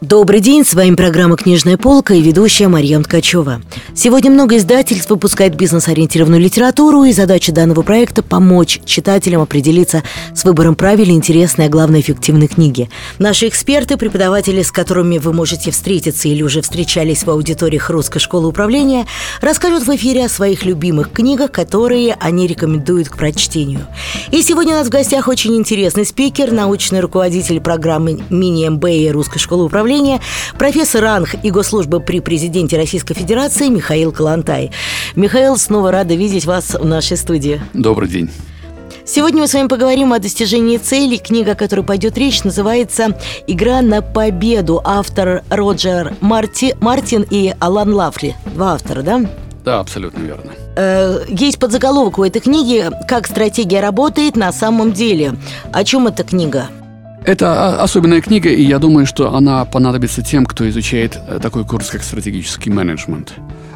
Добрый день, с вами программа «Книжная полка» и ведущая Марьям Ткачева. Сегодня много издательств выпускает бизнес-ориентированную литературу, и задача данного проекта – помочь читателям определиться с выбором правильной, интересной, а главное, эффективной книги. Наши эксперты, преподаватели, с которыми вы можете встретиться или уже встречались в аудиториях Русской школы управления, расскажут в эфире о своих любимых книгах, которые они рекомендуют к прочтению. И сегодня у нас в гостях очень интересный спикер, научный руководитель программы мини-МБА Русской школы управления управления, профессор РАНХ и госслужбы при президенте Российской Федерации Михаил Калантай. Михаил, снова рада видеть вас в нашей студии. Добрый день. Сегодня мы с вами поговорим о достижении целей. Книга, о которой пойдет речь, называется «Игра на победу». Автор Роджер Марти, Мартин и Алан Лафли. Два автора, да? Да, абсолютно верно. Э, есть подзаголовок у этой книги «Как стратегия работает на самом деле». О чем эта книга? Это особенная книга, и я думаю, что она понадобится тем, кто изучает э, такой курс, как стратегический менеджмент.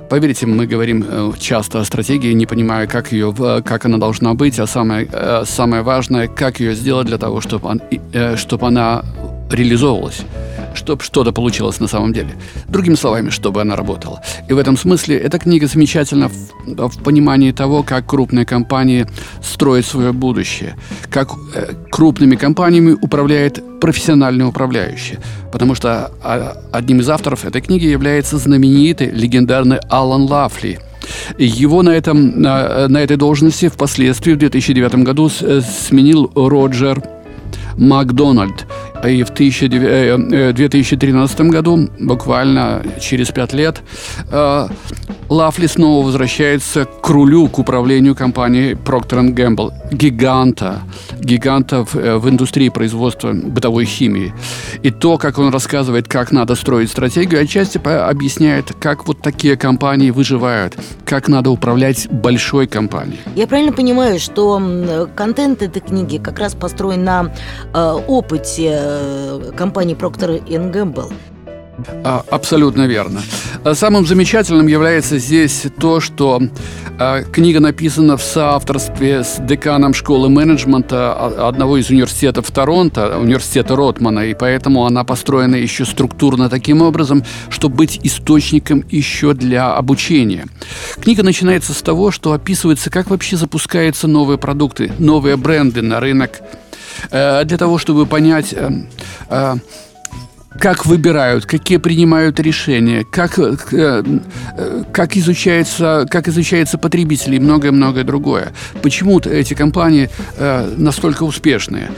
Поверьте, мы говорим э, часто о стратегии, не понимая, как, ее, как она должна быть, а самое, э, самое важное, как ее сделать для того, чтобы, он, чтобы она реализовывалась чтобы что-то получилось на самом деле. Другими словами, чтобы она работала. И в этом смысле эта книга замечательна в, в понимании того, как крупные компании строят свое будущее, как э, крупными компаниями управляет профессиональный управляющий. Потому что а, одним из авторов этой книги является знаменитый, легендарный Алан Лафли – его на, этом, на, на этой должности впоследствии в 2009 году э, сменил Роджер Макдональд. И в 2013 э, э, году, буквально через пять лет, э, Лафли снова возвращается к рулю, к управлению компанией Procter Gamble, гиганта, гиганта в, в индустрии производства бытовой химии. И то, как он рассказывает, как надо строить стратегию, отчасти объясняет, как вот такие компании выживают, как надо управлять большой компанией. Я правильно понимаю, что контент этой книги как раз построен на э, опыте Э, компании Procter Gamble. А, абсолютно верно. А самым замечательным является здесь то, что а, книга написана в соавторстве с деканом школы менеджмента одного из университетов Торонто, университета Ротмана, и поэтому она построена еще структурно таким образом, чтобы быть источником еще для обучения. Книга начинается с того, что описывается, как вообще запускаются новые продукты, новые бренды на рынок для того, чтобы понять, э, э, как выбирают, какие принимают решения, как, как, изучается, как изучается потребители и многое-многое другое. Почему эти компании настолько успешные?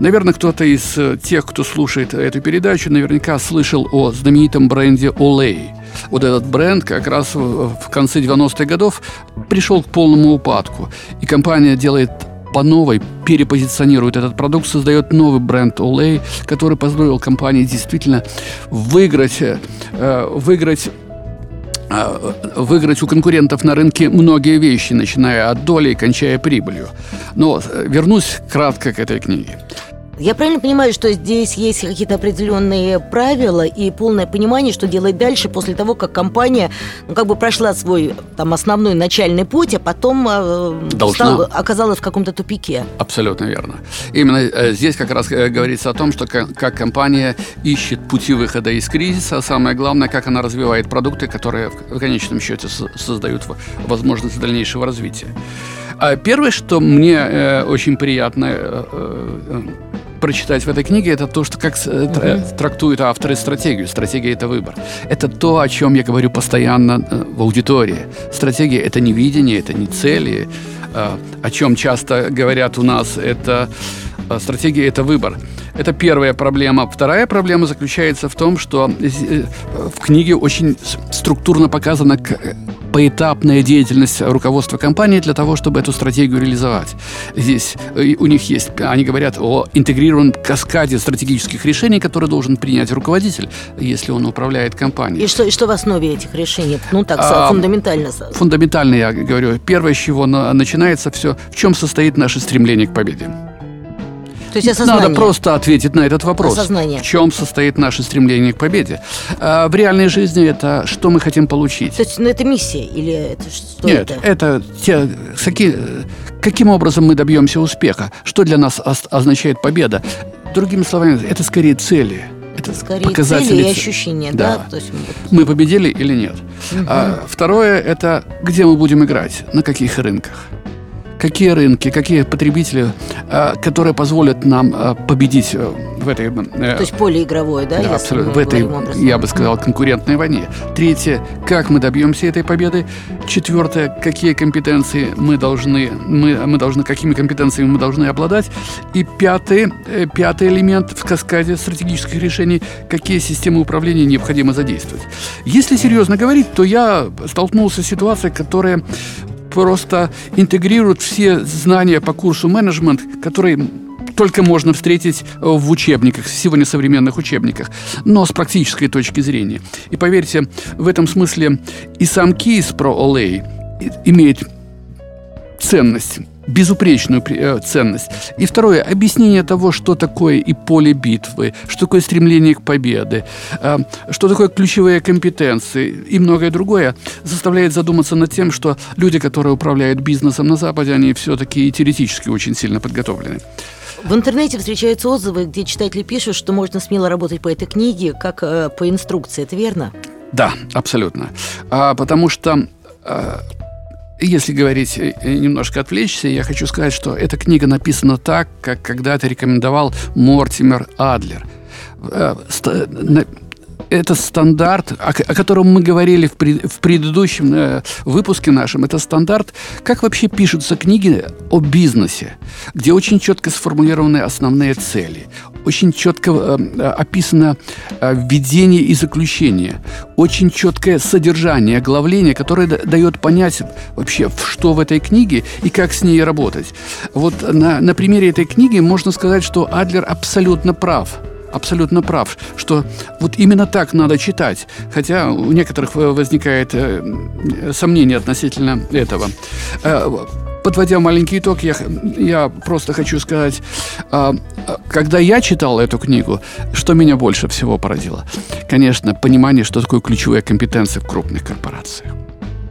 Наверное, кто-то из тех, кто слушает эту передачу, наверняка слышал о знаменитом бренде Olay. Вот этот бренд как раз в конце 90-х годов пришел к полному упадку. И компания делает по новой перепозиционирует этот продукт, создает новый бренд Olay, который позволил компании действительно выиграть, э, выиграть э, выиграть у конкурентов на рынке многие вещи, начиная от доли и кончая прибылью. Но э, вернусь кратко к этой книге. Я правильно понимаю, что здесь есть какие-то определенные правила и полное понимание, что делать дальше после того, как компания ну, как бы прошла свой там основной начальный путь, а потом э, стал, оказалась в каком-то тупике. Абсолютно верно. Именно э, здесь как раз э, говорится о том, что как, компания ищет пути выхода из кризиса, а самое главное, как она развивает продукты, которые в, конечном счете создают возможность дальнейшего развития. А первое, что мне э, очень приятно прочитать в этой книге, это то, что как uh трактуют авторы стратегию. Стратегия – это выбор. Это то, о чем я говорю постоянно э, в аудитории. Стратегия – это не видение, это не цели. О чем часто говорят у нас, это стратегия – это выбор. Это первая проблема. Вторая проблема заключается в том, что в книге очень структурно показано, поэтапная деятельность руководства компании для того, чтобы эту стратегию реализовать. Здесь э, у них есть, они говорят о интегрированном каскаде стратегических решений, которые должен принять руководитель, если он управляет компанией. И что, и что в основе этих решений? Ну так, а, фундаментально. Фундаментально, я говорю. Первое, с чего начинается все, в чем состоит наше стремление к победе. То есть осознание. Надо просто ответить на этот вопрос. Осознание. В чем состоит наше стремление к победе? А в реальной жизни это что мы хотим получить? То есть ну, это миссия или это что Нет, это? это те, какие, каким образом мы добьемся успеха? Что для нас означает победа? Другими словами, это скорее цели. Это Скорее показатели цели и ощущения, да? Да. То есть, вот, Мы победили или нет? А, второе – это где мы будем играть, на каких рынках. Какие рынки, какие потребители, а, которые позволят нам а, победить э, в этой... э, то есть поле игровое, да? да, абсолютно. В этой, я бы сказал, конкурентной войне. Третье, как мы добьемся этой победы. Четвертое, какие компетенции мы должны, мы, мы должны, какими компетенциями мы должны обладать. И пятый, э, пятый элемент в каскаде стратегических решений, какие системы управления необходимо задействовать. Если серьезно говорить, то я столкнулся с ситуацией, которая просто интегрирует все знания по курсу менеджмент, которые только можно встретить э, в учебниках, сегодня современных учебниках, но с практической точки зрения. И поверьте, в этом смысле и сам кейс про Олей имеет ценность, безупречную э, ценность. И второе, объяснение того, что такое и поле битвы, что такое стремление к победе, э, что такое ключевые компетенции и многое другое, заставляет задуматься над тем, что люди, которые управляют бизнесом на Западе, они все-таки и теоретически очень сильно подготовлены. В интернете встречаются отзывы, где читатели пишут, что можно смело работать по этой книге, как э, по инструкции. Это верно? Да, абсолютно. А, потому что, а, если говорить, э, немножко отвлечься, я хочу сказать, что эта книга написана так, как когда-то рекомендовал Мортимер Адлер. Э, это стандарт, о, о котором мы говорили в, пред- в предыдущем э, выпуске нашем. Это стандарт, как вообще пишутся книги о бизнесе, где очень четко сформулированы основные цели, очень четко э, описано э, введение и заключение, очень четкое содержание, оглавление, которое да- дает понять вообще, что в этой книге и как с ней работать. Вот на, на примере этой книги можно сказать, что Адлер абсолютно прав абсолютно прав, что вот именно так надо читать. Хотя у некоторых э, возникает э, сомнение относительно этого. Э, Подводя маленький итог, я, я просто хочу сказать, а, а, когда я читал эту книгу, что меня больше всего поразило? Конечно, понимание, что такое ключевые компетенции в крупных корпорациях.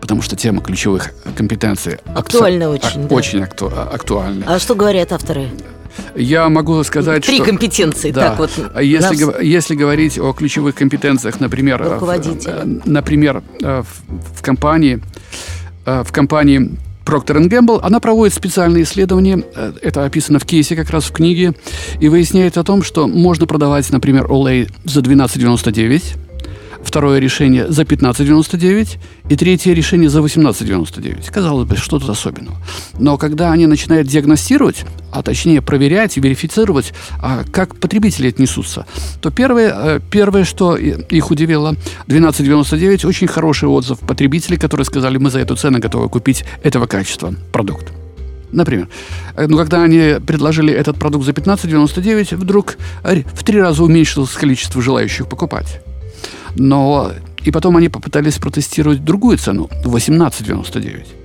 Потому что тема ключевых компетенций Актуальна очень, а- да. очень акту- актуальна. А что говорят авторы? Я могу сказать, Три что... компетенции. Да. Так вот. Если, нас- если говорить о ключевых компетенциях, например, э, Руководителя. э, например, э, в, в компании, в компании Procter Gamble, она проводит специальные исследования, это описано в кейсе как раз в книге, и выясняет о том, что можно продавать, например, Olay за 12,99, второе решение за 15,99 и третье решение за 18,99. Казалось бы, что тут особенного. Но когда они начинают диагностировать, а точнее проверять и верифицировать, а как потребители отнесутся, то первое, э, первое, что их удивило, 12,99 очень хороший отзыв потребителей, которые сказали, мы за эту цену готовы купить этого качества продукт. Например, э, ну, когда они предложили этот продукт за 15,99, вдруг э, в три раза уменьшилось количество желающих покупать. Но и потом они попытались протестировать другую цену 18,99.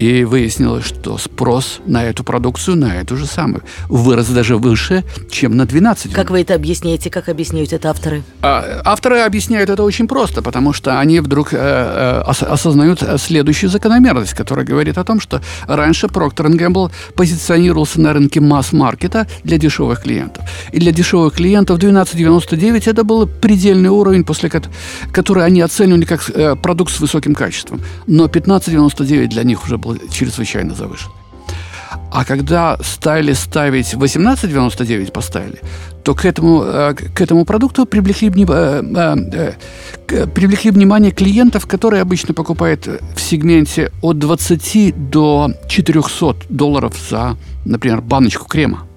И выяснилось, что спрос на эту продукцию, на эту же самую, вырос даже выше, чем на 12. Как вы это объясняете? Как объясняют это авторы? А, Авторы объясняют это очень просто, потому что они вдруг э, э, ос- осознают э, следующую закономерность, которая говорит о том, что раньше Procter Gamble позиционировался на рынке масс-маркета для дешевых клиентов. И для дешевых клиентов 12,99 это был предельный уровень, после кот- который они оценивали как продукт с высоким качеством. Но 15,99 для них уже был чрезвычайно завышен. А когда стали ставить 18,99 поставили, то к этому, э, к этому продукту привлекли, э, э, привлекли внимание клиентов, которые обычно покупают в сегменте от 20 до 400 долларов за, например, баночку крема.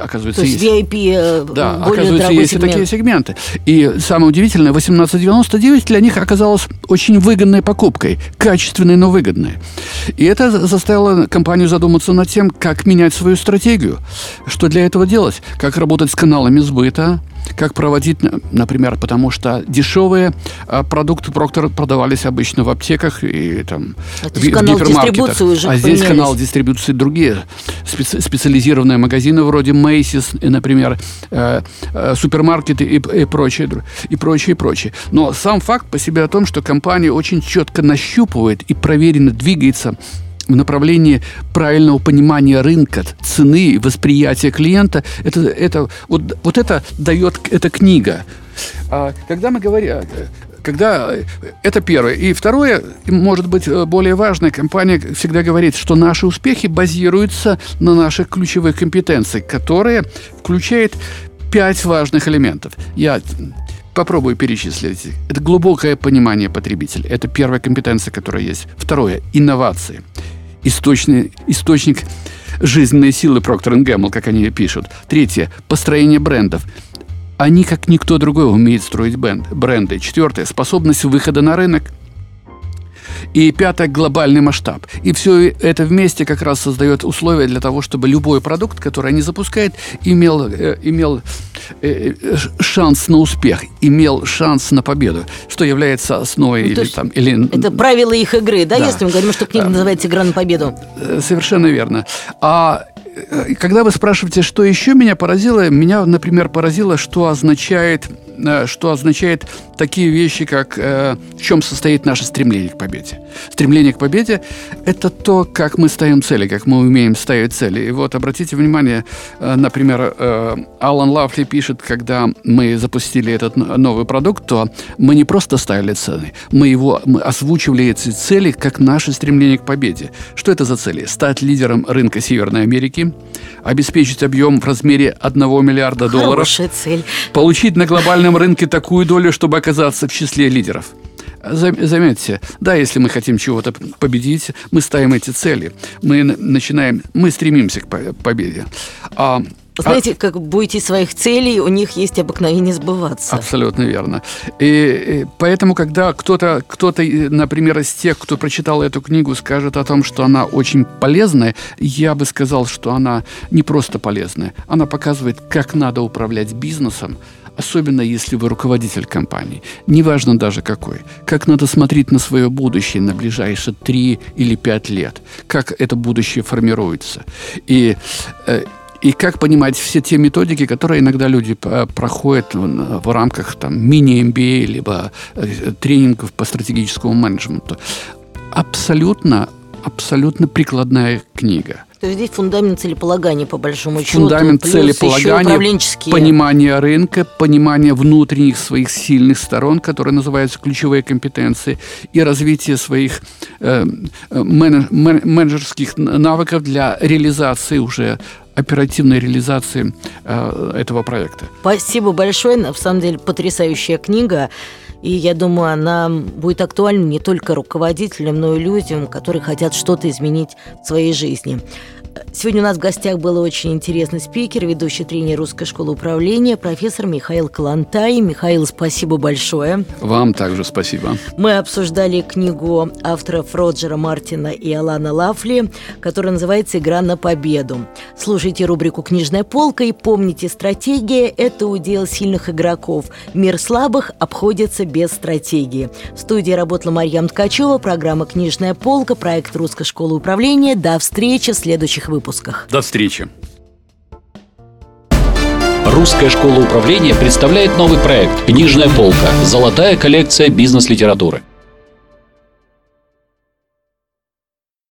Оказывается, То есть есть. VIP э, Да, более оказывается, есть и сегмент. такие сегменты. И самое удивительное, 18,99 для них оказалось очень выгодной покупкой, качественной, но выгодной. И это заставило компанию задуматься над тем, как менять свою стратегию, что для этого делать, как работать с каналами сбыта, как проводить, например, потому что дешевые а, продукты Проктор продавались обычно в аптеках и там Это в, в гипермаркетах. Уже а здесь канал дистрибуции другие специ специализированные магазины вроде Macy's, например, э, э, супермаркеты и, и прочее, и прочее, и прочее. Но сам факт по себе о том, что компания очень четко нащупывает и проверенно двигается в направлении правильного понимания рынка, цены, восприятия клиента, это, это, вот, вот это дает эта книга. А когда мы говорим, когда это первое. И второе, может быть, более важное, компания всегда говорит, что наши успехи базируются на наших ключевых компетенциях, которые включают пять важных элементов. Я попробую перечислить. Это глубокое понимание потребителя. Это первая компетенция, которая есть. Второе – инновации – источный, источник жизненной силы Procter Gamble, как они пишут. Третье – построение брендов. Они, как никто другой, умеют строить бренды. Четвертое – способность выхода на рынок – и пятое – глобальный масштаб. И все это вместе как раз создает условия для того, чтобы любой продукт, который они запускают, имел, э, имел э, э, шанс на успех, имел шанс на победу, что является основой ну, или там... Или... Это правила их игры, да, да. если мы говорим, что книга называется «Игра на победу»? Совершенно верно. А когда вы спрашиваете, что еще меня поразило, меня, например, поразило, что означает что означает такие вещи, как э, в чем состоит наше стремление к победе. Стремление к победе – это то, как мы ставим цели, как мы умеем ставить цели. И вот обратите внимание, э, например, э, Алан Лафли пишет, когда мы запустили этот новый продукт, то мы не просто ставили цели, мы его мы озвучивали эти цели как наше стремление к победе. Что это за цели? Стать лидером рынка Северной Америки, обеспечить объем в размере 1 миллиарда долларов, цель. получить на глобальном глобальном рынке такую долю, чтобы оказаться в числе лидеров. Заметьте, да, если мы хотим чего-то победить, мы ставим эти цели, мы начинаем, мы стремимся к победе. А знаете, а... как будете своих целей, у них есть обыкновение сбываться. Абсолютно верно. И, и поэтому, когда кто-то, кто-то, например, из тех, кто прочитал эту книгу, скажет о том, что она очень полезная, я бы сказал, что она не просто полезная. Она показывает, как надо управлять бизнесом, особенно если вы руководитель компании, неважно даже какой, как надо смотреть на свое будущее на ближайшие три или пять лет, как это будущее формируется. И э, и как понимать все те методики, которые иногда люди э, проходят в рамках там, мини-MBA, либо э, тренингов по стратегическому менеджменту. Абсолютно, абсолютно прикладная книга – то есть здесь фундамент целеполагания, по большому счету. Фундамент целеполагания, понимание рынка, понимание внутренних своих сильных сторон, которые называются ключевые компетенции, и развитие своих э, менедж, менеджерских навыков для реализации уже оперативной реализации э, этого проекта. Спасибо большое. На самом деле потрясающая книга. И я думаю, она будет актуальна не только руководителям, но и людям, которые хотят что-то изменить в своей жизни жизни. Сегодня у нас в гостях был очень интересный спикер, ведущий тренер Русской школы управления, профессор Михаил Калантай. Михаил, спасибо большое. Вам также спасибо. Мы обсуждали книгу авторов Роджера Мартина и Алана Лафли, которая называется «Игра на победу». Слушайте рубрику «Книжная полка» и помните, стратегия – это удел сильных игроков. Мир слабых обходится без стратегии. В студии работала Марьям Ткачева, программа «Книжная полка», проект Русской школы управления. До встречи в следующих следующих выпусках. До встречи. Русская школа управления представляет новый проект «Книжная полка. Золотая коллекция бизнес-литературы».